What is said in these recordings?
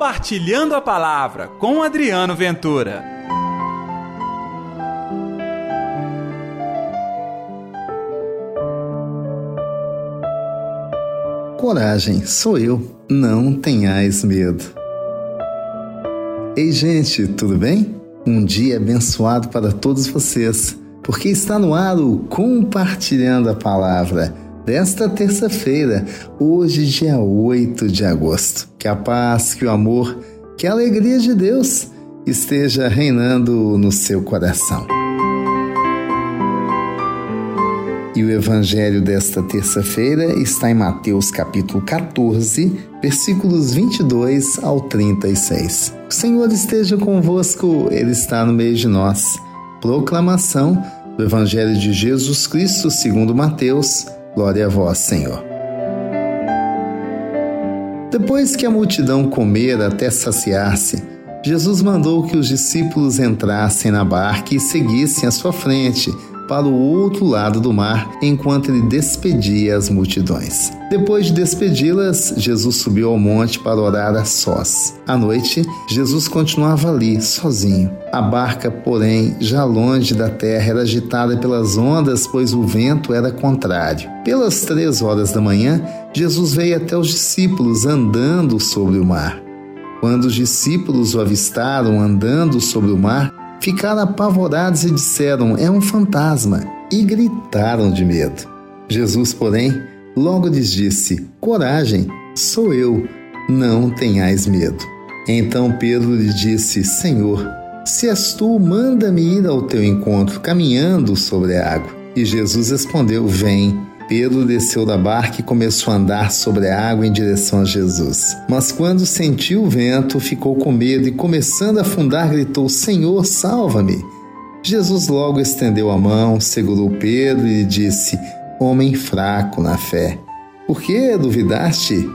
Compartilhando a Palavra com Adriano Ventura. Coragem, sou eu, não tenhais medo. Ei, gente, tudo bem? Um dia abençoado para todos vocês, porque está no ar o Compartilhando a Palavra desta terça-feira, hoje, dia 8 de agosto. Que a paz, que o amor, que a alegria de Deus esteja reinando no seu coração. E o evangelho desta terça-feira está em Mateus capítulo 14, versículos 22 ao 36. O Senhor esteja convosco, ele está no meio de nós. Proclamação do evangelho de Jesus Cristo, segundo Mateus. Glória a vós, Senhor. Depois que a multidão comera até saciar-se, Jesus mandou que os discípulos entrassem na barca e seguissem à sua frente para o outro lado do mar enquanto ele despedia as multidões. Depois de despedi-las, Jesus subiu ao monte para orar a sós. À noite, Jesus continuava ali, sozinho. A barca, porém, já longe da terra, era agitada pelas ondas, pois o vento era contrário. Pelas três horas da manhã, Jesus veio até os discípulos andando sobre o mar. Quando os discípulos o avistaram andando sobre o mar, ficaram apavorados e disseram: É um fantasma, e gritaram de medo. Jesus, porém, logo lhes disse: Coragem, sou eu, não tenhais medo. Então Pedro lhe disse: Senhor, se és tu, manda-me ir ao teu encontro, caminhando sobre a água. E Jesus respondeu: Vem. Pedro desceu da barca e começou a andar sobre a água em direção a Jesus. Mas quando sentiu o vento, ficou com medo e, começando a afundar, gritou: Senhor, salva-me! Jesus logo estendeu a mão, segurou Pedro e lhe disse: Homem fraco na fé, por que duvidaste?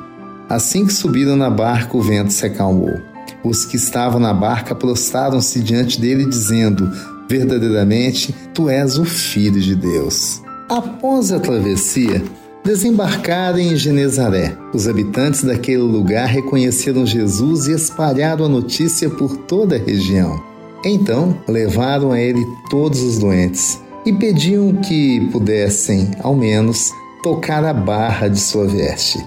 Assim que subiram na barca, o vento se acalmou. Os que estavam na barca prostraram-se diante dele, dizendo: Verdadeiramente, tu és o Filho de Deus. Após a travessia, desembarcaram em Genezaré. Os habitantes daquele lugar reconheceram Jesus e espalharam a notícia por toda a região. Então levaram a ele todos os doentes e pediam que pudessem, ao menos, tocar a barra de sua veste.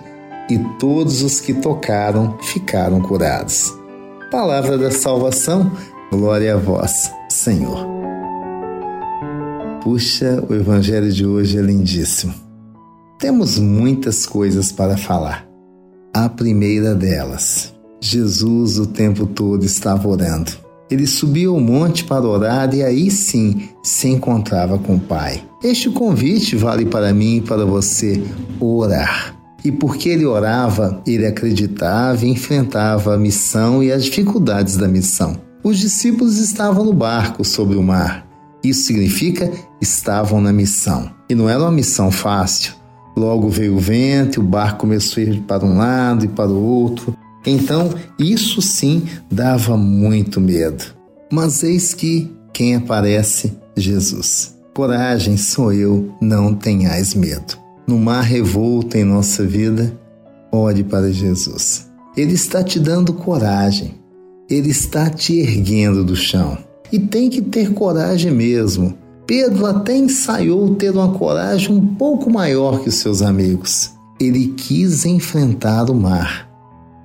E todos os que tocaram ficaram curados. Palavra da salvação, glória a vós, Senhor. Puxa, o evangelho de hoje é lindíssimo. Temos muitas coisas para falar. A primeira delas, Jesus o tempo todo estava orando. Ele subiu ao monte para orar e aí sim se encontrava com o Pai. Este convite vale para mim e para você: orar. E porque ele orava, ele acreditava e enfrentava a missão e as dificuldades da missão. Os discípulos estavam no barco sobre o mar isso significa estavam na missão. E não era uma missão fácil. Logo veio o vento, o barco começou a ir para um lado e para o outro. Então, isso sim dava muito medo. Mas eis que quem aparece? Jesus. Coragem sou eu, não tenhais medo. No mar revolto em nossa vida, olhe para Jesus. Ele está te dando coragem. Ele está te erguendo do chão. E tem que ter coragem mesmo. Pedro até ensaiou ter uma coragem um pouco maior que seus amigos. Ele quis enfrentar o mar,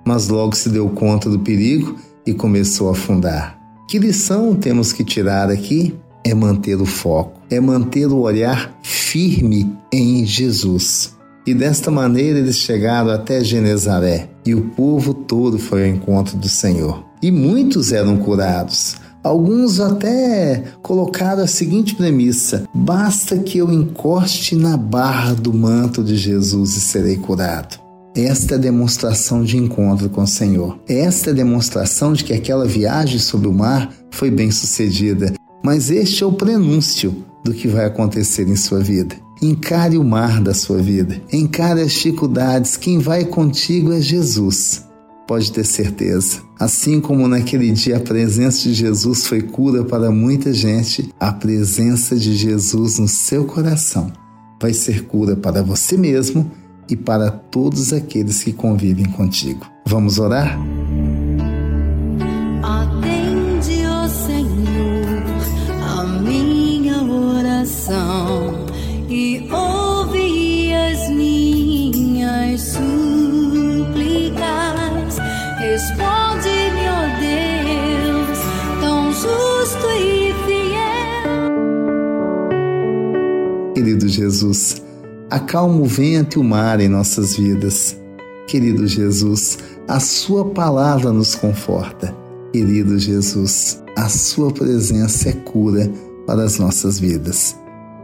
mas logo se deu conta do perigo e começou a afundar. Que lição temos que tirar aqui? É manter o foco, é manter o olhar firme em Jesus. E desta maneira eles chegaram até Genezaré, e o povo todo foi ao encontro do Senhor. E muitos eram curados. Alguns até colocaram a seguinte premissa: basta que eu encoste na barra do manto de Jesus e serei curado. Esta é a demonstração de encontro com o Senhor. Esta é a demonstração de que aquela viagem sobre o mar foi bem sucedida. Mas este é o prenúncio do que vai acontecer em sua vida. Encare o mar da sua vida. Encare as dificuldades. Quem vai contigo é Jesus pode ter certeza. Assim como naquele dia a presença de Jesus foi cura para muita gente, a presença de Jesus no seu coração vai ser cura para você mesmo e para todos aqueles que convivem contigo. Vamos orar? Jesus, acalma o vento e o mar em nossas vidas. Querido Jesus, a Sua palavra nos conforta. Querido Jesus, a Sua presença é cura para as nossas vidas.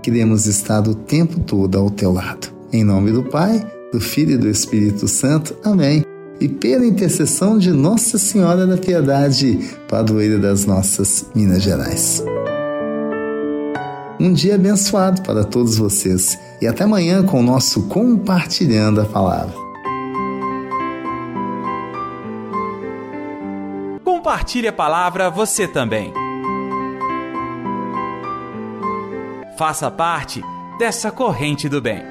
Queremos estar o tempo todo ao Teu lado. Em nome do Pai, do Filho e do Espírito Santo. Amém. E pela intercessão de Nossa Senhora da Piedade, padroeira das nossas Minas Gerais. Um dia abençoado para todos vocês e até amanhã com o nosso Compartilhando a Palavra. Compartilhe a palavra você também. Faça parte dessa corrente do bem.